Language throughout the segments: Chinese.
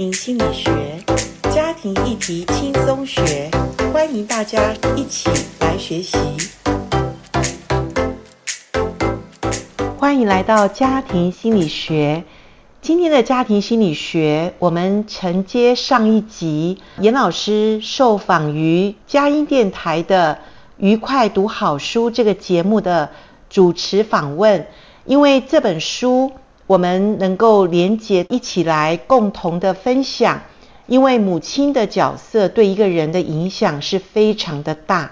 庭心理学，家庭议题轻松学，欢迎大家一起来学习。欢迎来到家庭心理学。今天的家庭心理学，我们承接上一集严老师受访于佳音电台的《愉快读好书》这个节目的主持访问，因为这本书。我们能够连结一起来共同的分享，因为母亲的角色对一个人的影响是非常的大。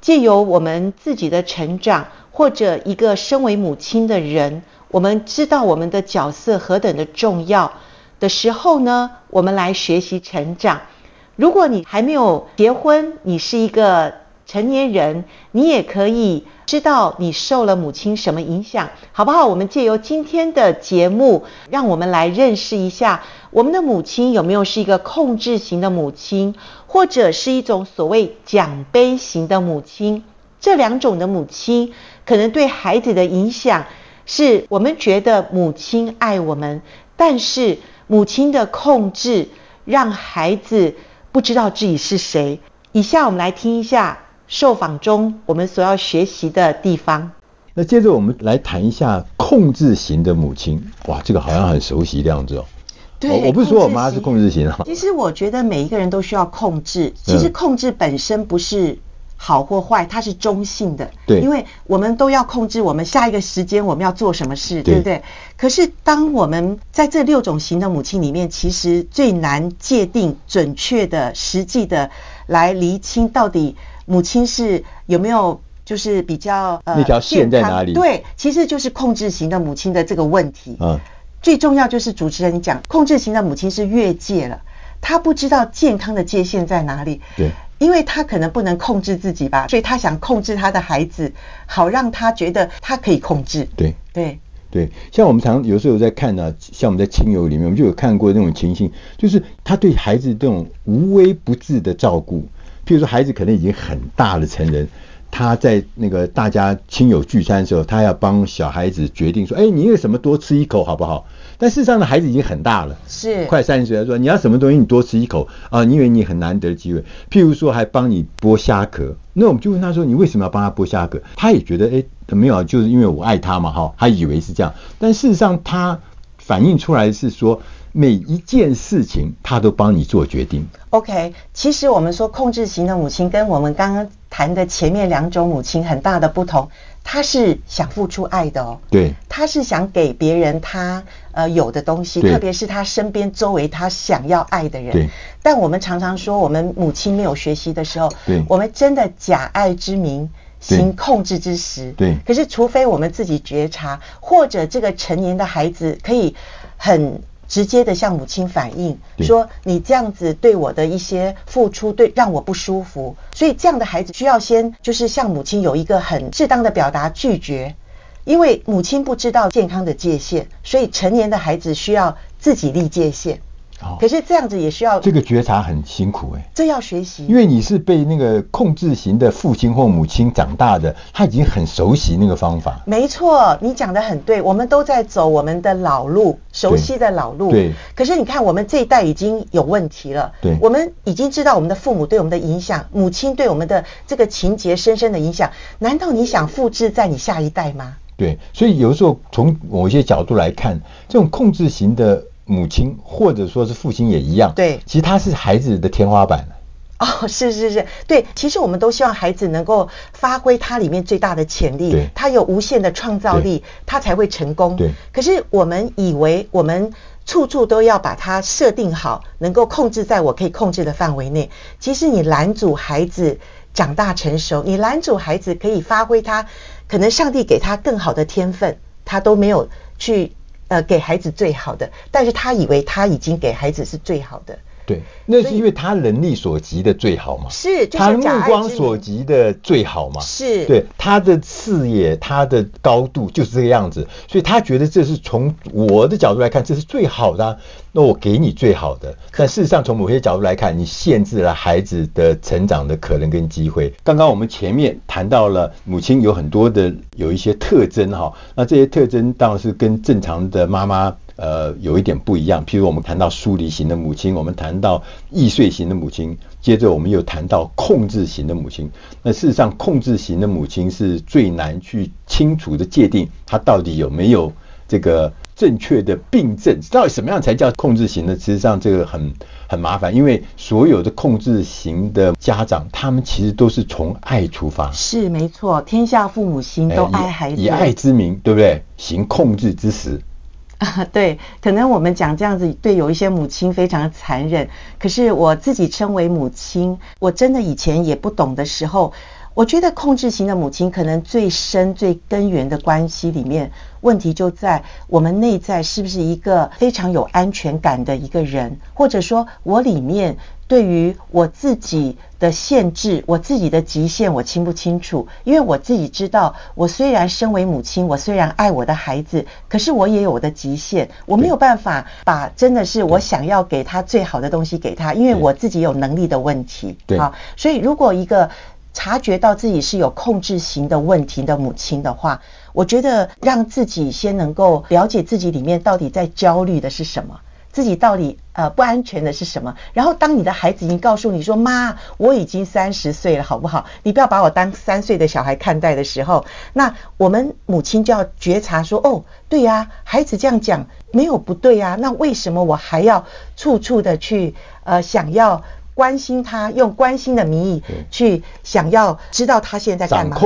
借由我们自己的成长，或者一个身为母亲的人，我们知道我们的角色何等的重要的时候呢，我们来学习成长。如果你还没有结婚，你是一个成年人，你也可以。知道你受了母亲什么影响，好不好？我们借由今天的节目，让我们来认识一下我们的母亲有没有是一个控制型的母亲，或者是一种所谓奖杯型的母亲。这两种的母亲可能对孩子的影响是我们觉得母亲爱我们，但是母亲的控制让孩子不知道自己是谁。以下我们来听一下。受访中，我们所要学习的地方。那接着我们来谈一下控制型的母亲。哇，这个好像很熟悉的样子哦。对，我不是说我妈是控制型啊。其实我觉得每一个人都需要控制。其实控制本身不是好或坏，它是中性的。对。因为我们都要控制我们下一个时间我们要做什么事，对不对？可是当我们在这六种型的母亲里面，其实最难界定准确的、实际的来厘清到底。母亲是有没有就是比较呃，那条线在哪里？对，其实就是控制型的母亲的这个问题。嗯，最重要就是主持人讲，控制型的母亲是越界了，她不知道健康的界限在哪里。对，因为她可能不能控制自己吧，所以她想控制她的孩子，好让他觉得他可以控制。对对对，像我们常有时候在看呢、啊，像我们在亲友里面，我们就有看过那种情形，就是他对孩子这种无微不至的照顾。譬如说，孩子可能已经很大的成人，他在那个大家亲友聚餐的时候，他要帮小孩子决定说：“哎，你有什么多吃一口好不好？”但事实上呢，孩子已经很大了，是快三十岁，他说：“你要什么东西，你多吃一口啊，你以为你很难得的机会。”譬如说，还帮你剥虾壳，那我们就问他说：“你为什么要帮他剥虾壳？”他也觉得：“哎，没有，就是因为我爱他嘛，哈。”他以为是这样，但事实上他反映出来是说。每一件事情，他都帮你做决定。OK，其实我们说控制型的母亲跟我们刚刚谈的前面两种母亲很大的不同，她是想付出爱的哦。对，她是想给别人她呃有的东西，特别是她身边周围她想要爱的人。对。但我们常常说，我们母亲没有学习的时候，对，我们真的假爱之名行控制之时。对。可是，除非我们自己觉察，或者这个成年的孩子可以很。直接的向母亲反映说，你这样子对我的一些付出，对让我不舒服，所以这样的孩子需要先就是向母亲有一个很适当的表达拒绝，因为母亲不知道健康的界限，所以成年的孩子需要自己立界限。可是这样子也需要这个觉察很辛苦哎，这要学习，因为你是被那个控制型的父亲或母亲长大的，他已经很熟悉那个方法。没错，你讲的很对，我们都在走我们的老路，熟悉的老路。对。可是你看，我们这一代已经有问题了。对。我们已经知道我们的父母对我们的影响，母亲对我们的这个情节深深的影响。难道你想复制在你下一代吗？对。所以有时候从某些角度来看，这种控制型的。母亲或者说是父亲也一样，对，其实他是孩子的天花板。哦，是是是，对，其实我们都希望孩子能够发挥他里面最大的潜力，他有无限的创造力，他才会成功。对，可是我们以为我们处处都要把它设定好，能够控制在我可以控制的范围内。其实你拦阻孩子长大成熟，你拦阻孩子可以发挥他可能上帝给他更好的天分，他都没有去。呃，给孩子最好的，但是他以为他已经给孩子是最好的。对，那是因为他能力所及的最好嘛？是，他目光所及的最好嘛？是，对，他的视野，他的高度就是这个样子，所以他觉得这是从我的角度来看，这是最好的啊，那我给你最好的。但事实上，从某些角度来看，你限制了孩子的成长的可能跟机会。刚刚我们前面谈到了母亲有很多的有一些特征哈，那这些特征当然是跟正常的妈妈。呃有一点不一样。譬如我们谈到疏离型的母亲，我们谈到易碎型的母亲，接着我们又谈到控制型的母亲。那事实上，控制型的母亲是最难去清楚的界定，她到底有没有这个正确的病症，到底什么样才叫控制型的？事实上，这个很。很麻烦，因为所有的控制型的家长，他们其实都是从爱出发。是没错，天下父母心都爱孩子，以，以爱之名，对不对？行控制之实。啊，对，可能我们讲这样子，对有一些母亲非常残忍。可是我自己称为母亲，我真的以前也不懂的时候。我觉得控制型的母亲可能最深、最根源的关系里面，问题就在我们内在是不是一个非常有安全感的一个人，或者说我里面对于我自己的限制、我自己的极限，我清不清楚？因为我自己知道，我虽然身为母亲，我虽然爱我的孩子，可是我也有我的极限，我没有办法把真的是我想要给他最好的东西给他，因为我自己有能力的问题。对，好，所以如果一个察觉到自己是有控制型的问题的母亲的话，我觉得让自己先能够了解自己里面到底在焦虑的是什么，自己到底呃不安全的是什么。然后当你的孩子已经告诉你说：“妈，我已经三十岁了，好不好？你不要把我当三岁的小孩看待的时候，那我们母亲就要觉察说：哦，对呀，孩子这样讲没有不对呀，那为什么我还要处处的去呃想要？”关心他，用关心的名义去想要知道他现在干嘛？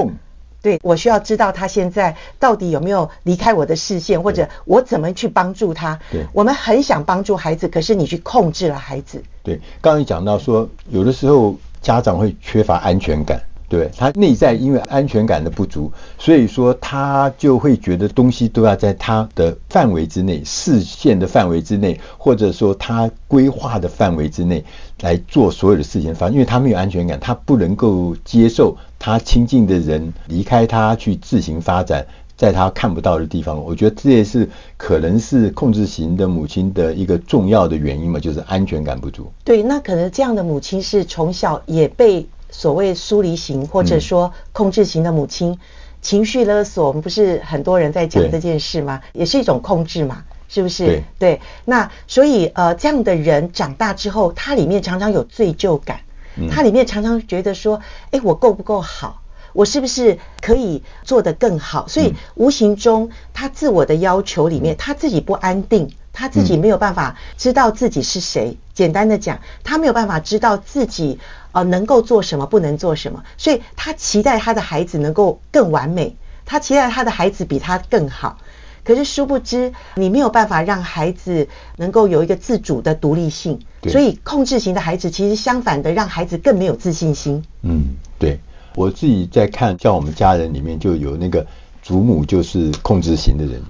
对，我需要知道他现在到底有没有离开我的视线，或者我怎么去帮助他？对，我们很想帮助孩子，可是你去控制了孩子。对，刚刚你讲到说，有的时候家长会缺乏安全感。对，他内在因为安全感的不足，所以说他就会觉得东西都要在他的范围之内、视线的范围之内，或者说他规划的范围之内来做所有的事情。反正因为他没有安全感，他不能够接受他亲近的人离开他去自行发展，在他看不到的地方。我觉得这也是可能是控制型的母亲的一个重要的原因嘛，就是安全感不足。对，那可能这样的母亲是从小也被。所谓疏离型或者说控制型的母亲，嗯、情绪勒索，我们不是很多人在讲这件事吗？也是一种控制嘛，是不是？对，对。那所以呃，这样的人长大之后，他里面常常有罪疚感，嗯、他里面常常觉得说，哎，我够不够好？我是不是可以做得更好？所以无形中他自我的要求里面，他自己不安定。他自己没有办法知道自己是谁。简单的讲，他没有办法知道自己呃能够做什么，不能做什么，所以他期待他的孩子能够更完美，他期待他的孩子比他更好。可是殊不知，你没有办法让孩子能够有一个自主的独立性。所以控制型的孩子其实相反的，让孩子更没有自信心。嗯，对。我自己在看，像我们家人里面就有那个祖母就是控制型的人，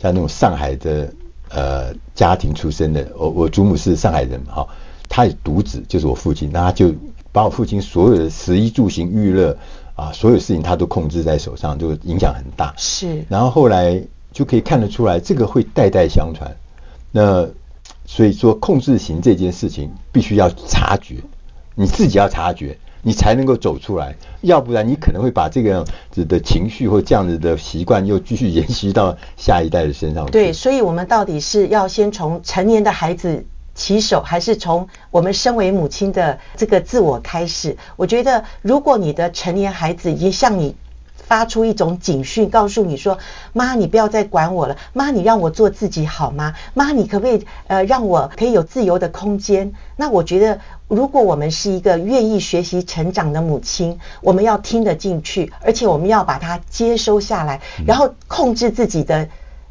像那种上海的。呃，家庭出身的，我我祖母是上海人哈，他也独子，就是我父亲，那他就把我父亲所有的食衣住行娱乐啊，所有事情他都控制在手上，就影响很大。是。然后后来就可以看得出来，这个会代代相传。那所以说，控制型这件事情必须要察觉，你自己要察觉。你才能够走出来，要不然你可能会把这个样子的情绪或这样子的习惯又继续延续到下一代的身上。对，所以我们到底是要先从成年的孩子起手，还是从我们身为母亲的这个自我开始？我觉得，如果你的成年孩子已经向你。发出一种警讯，告诉你说：“妈，你不要再管我了。妈，你让我做自己好吗？妈，你可不可以呃让我可以有自由的空间？”那我觉得，如果我们是一个愿意学习成长的母亲，我们要听得进去，而且我们要把它接收下来，然后控制自己的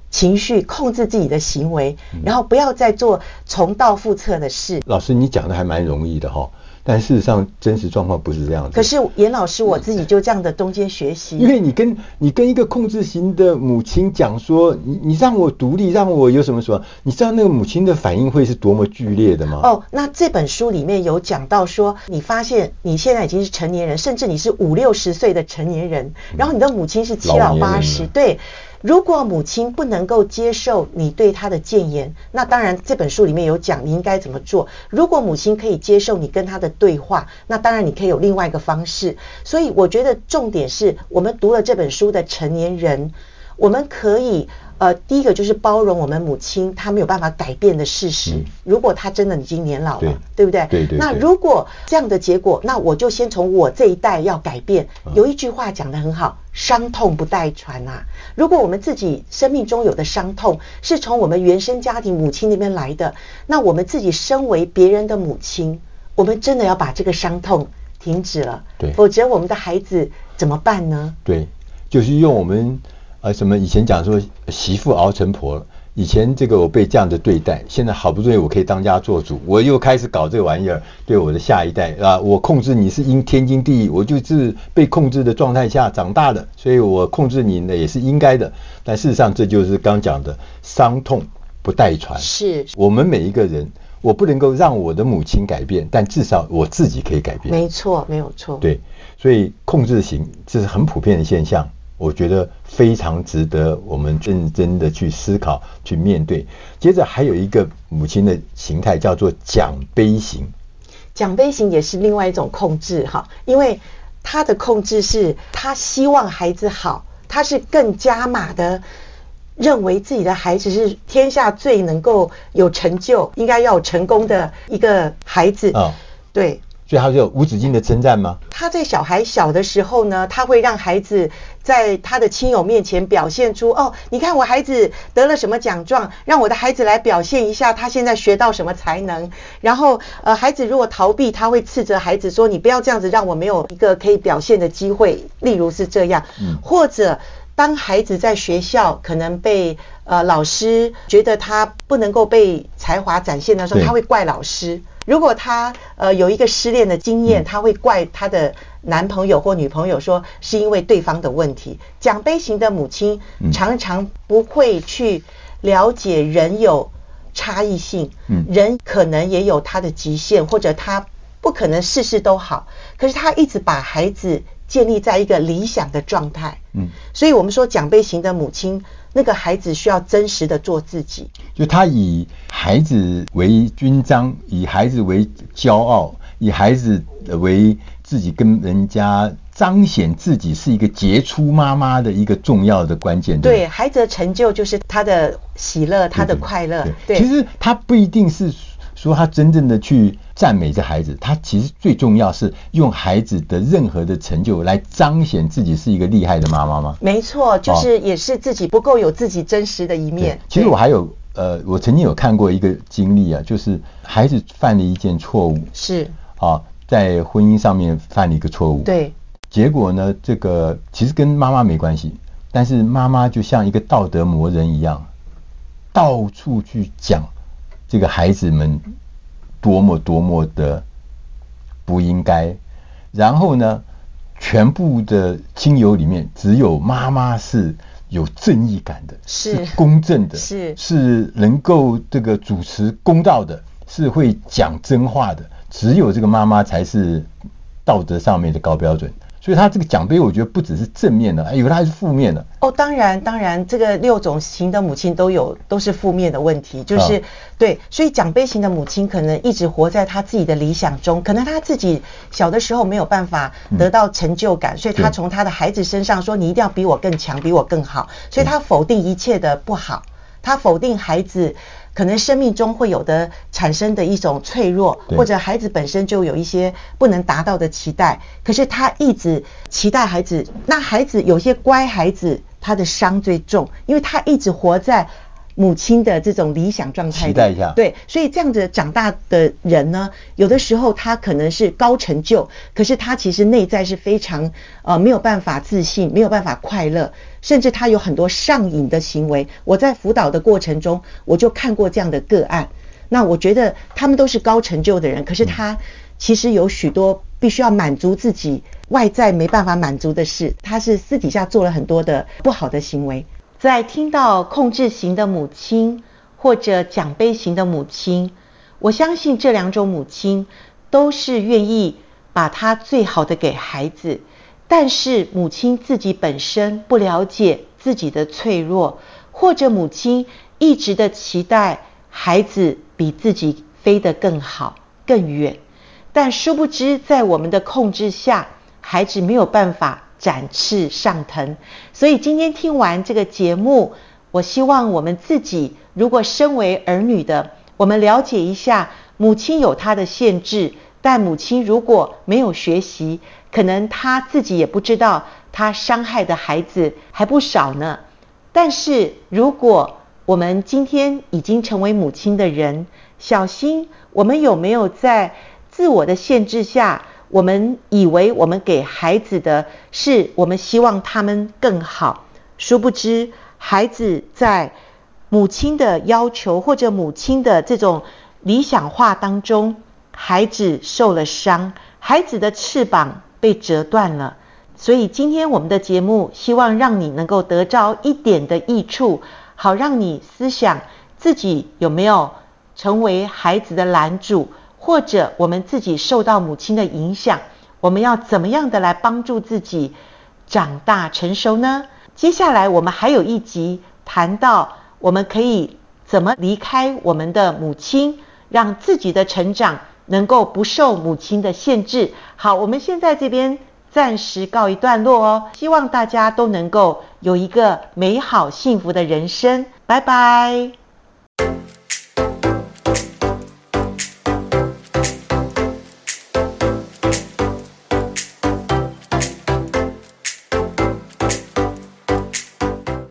情绪，控制自己的行为，然后不要再做重蹈覆辙的事。老师，你讲的还蛮容易的哈。但事实上，真实状况不是这样子。可是严老师，我自己就这样的中间学习。因为你跟你跟一个控制型的母亲讲说，你你让我独立，让我有什么什么，你知道那个母亲的反应会是多么剧烈的吗？哦，那这本书里面有讲到说，你发现你现在已经是成年人，甚至你是五六十岁的成年人，然后你的母亲是七老八十，对。如果母亲不能够接受你对她的谏言，那当然这本书里面有讲你应该怎么做。如果母亲可以接受你跟她的对话，那当然你可以有另外一个方式。所以我觉得重点是我们读了这本书的成年人，我们可以。呃，第一个就是包容我们母亲她没有办法改变的事实。嗯、如果她真的已经年老了，对，对不对？对对，对。那如果这样的结果，那我就先从我这一代要改变。嗯、有一句话讲得很好，伤痛不代传啊。如果我们自己生命中有的伤痛是从我们原生家庭母亲那边来的，那我们自己身为别人的母亲，我们真的要把这个伤痛停止了。对。否则我们的孩子怎么办呢？对，就是用我们。啊，什么以前讲说媳妇熬成婆了，以前这个我被这样的对待，现在好不容易我可以当家做主，我又开始搞这个玩意儿，对我的下一代啊，我控制你是应天经地义，我就是被控制的状态下长大的，所以我控制你呢也是应该的。但事实上这就是刚讲的伤痛不代传，是我们每一个人，我不能够让我的母亲改变，但至少我自己可以改变。没错，没有错。对，所以控制型这是很普遍的现象。我觉得非常值得我们认真的去思考、去面对。接着还有一个母亲的形态叫做奖杯型，奖杯型也是另外一种控制哈，因为他的控制是他希望孩子好，他是更加码的认为自己的孩子是天下最能够有成就、应该要有成功的一个孩子。哦，对。所以他就有无止境的称赞吗？他在小孩小的时候呢，他会让孩子在他的亲友面前表现出哦，你看我孩子得了什么奖状，让我的孩子来表现一下他现在学到什么才能。然后呃，孩子如果逃避，他会斥责孩子说：“你不要这样子，让我没有一个可以表现的机会。”例如是这样，嗯，或者当孩子在学校可能被呃老师觉得他不能够被才华展现的时候，他会怪老师。如果她呃有一个失恋的经验，她会怪她的男朋友或女朋友说是因为对方的问题。奖杯型的母亲常常不会去了解人有差异性，人可能也有他的极限，或者他不可能事事都好。可是他一直把孩子建立在一个理想的状态，嗯所以我们说奖杯型的母亲。那个孩子需要真实的做自己，就他以孩子为勋章，以孩子为骄傲，以孩子为自己跟人家彰显自己是一个杰出妈妈的一个重要的关键。对，孩子的成就就是他的喜乐，他的快乐。对，其实他不一定是。说他真正的去赞美这孩子，他其实最重要是用孩子的任何的成就来彰显自己是一个厉害的妈妈吗？没错，就是也是自己不够有自己真实的一面。其实我还有呃，我曾经有看过一个经历啊，就是孩子犯了一件错误，是啊，在婚姻上面犯了一个错误，对，结果呢，这个其实跟妈妈没关系，但是妈妈就像一个道德魔人一样，到处去讲。这个孩子们多么多么的不应该，然后呢，全部的亲友里面只有妈妈是有正义感的，是，是公正的，是。是能够这个主持公道的，是会讲真话的，只有这个妈妈才是道德上面的高标准。所以他这个奖杯，我觉得不只是正面的，以为他还是负面的。哦，当然，当然，这个六种型的母亲都有，都是负面的问题，就是、哦、对。所以奖杯型的母亲可能一直活在他自己的理想中，可能他自己小的时候没有办法得到成就感，嗯、所以他从他的孩子身上说：“你一定要比我更强，比我更好。”所以他否定一切的不好，他否定孩子。可能生命中会有的产生的一种脆弱，或者孩子本身就有一些不能达到的期待，可是他一直期待孩子。那孩子有些乖孩子，他的伤最重，因为他一直活在。母亲的这种理想状态，期待一下，对，所以这样子长大的人呢，有的时候他可能是高成就，可是他其实内在是非常呃没有办法自信，没有办法快乐，甚至他有很多上瘾的行为。我在辅导的过程中，我就看过这样的个案。那我觉得他们都是高成就的人，可是他其实有许多必须要满足自己外在没办法满足的事，他是私底下做了很多的不好的行为。在听到控制型的母亲或者奖杯型的母亲，我相信这两种母亲都是愿意把她最好的给孩子，但是母亲自己本身不了解自己的脆弱，或者母亲一直的期待孩子比自己飞得更好更远，但殊不知在我们的控制下，孩子没有办法展翅上腾。所以今天听完这个节目，我希望我们自己如果身为儿女的，我们了解一下母亲有她的限制，但母亲如果没有学习，可能她自己也不知道，她伤害的孩子还不少呢。但是如果我们今天已经成为母亲的人，小心我们有没有在自我的限制下，我们以为我们给孩子的是我们希望他们更好，殊不知孩子在母亲的要求或者母亲的这种理想化当中，孩子受了伤，孩子的翅膀被折断了。所以今天我们的节目希望让你能够得着一点的益处，好让你思想自己有没有成为孩子的拦阻。或者我们自己受到母亲的影响，我们要怎么样的来帮助自己长大成熟呢？接下来我们还有一集谈到我们可以怎么离开我们的母亲，让自己的成长能够不受母亲的限制。好，我们现在这边暂时告一段落哦，希望大家都能够有一个美好幸福的人生。拜拜。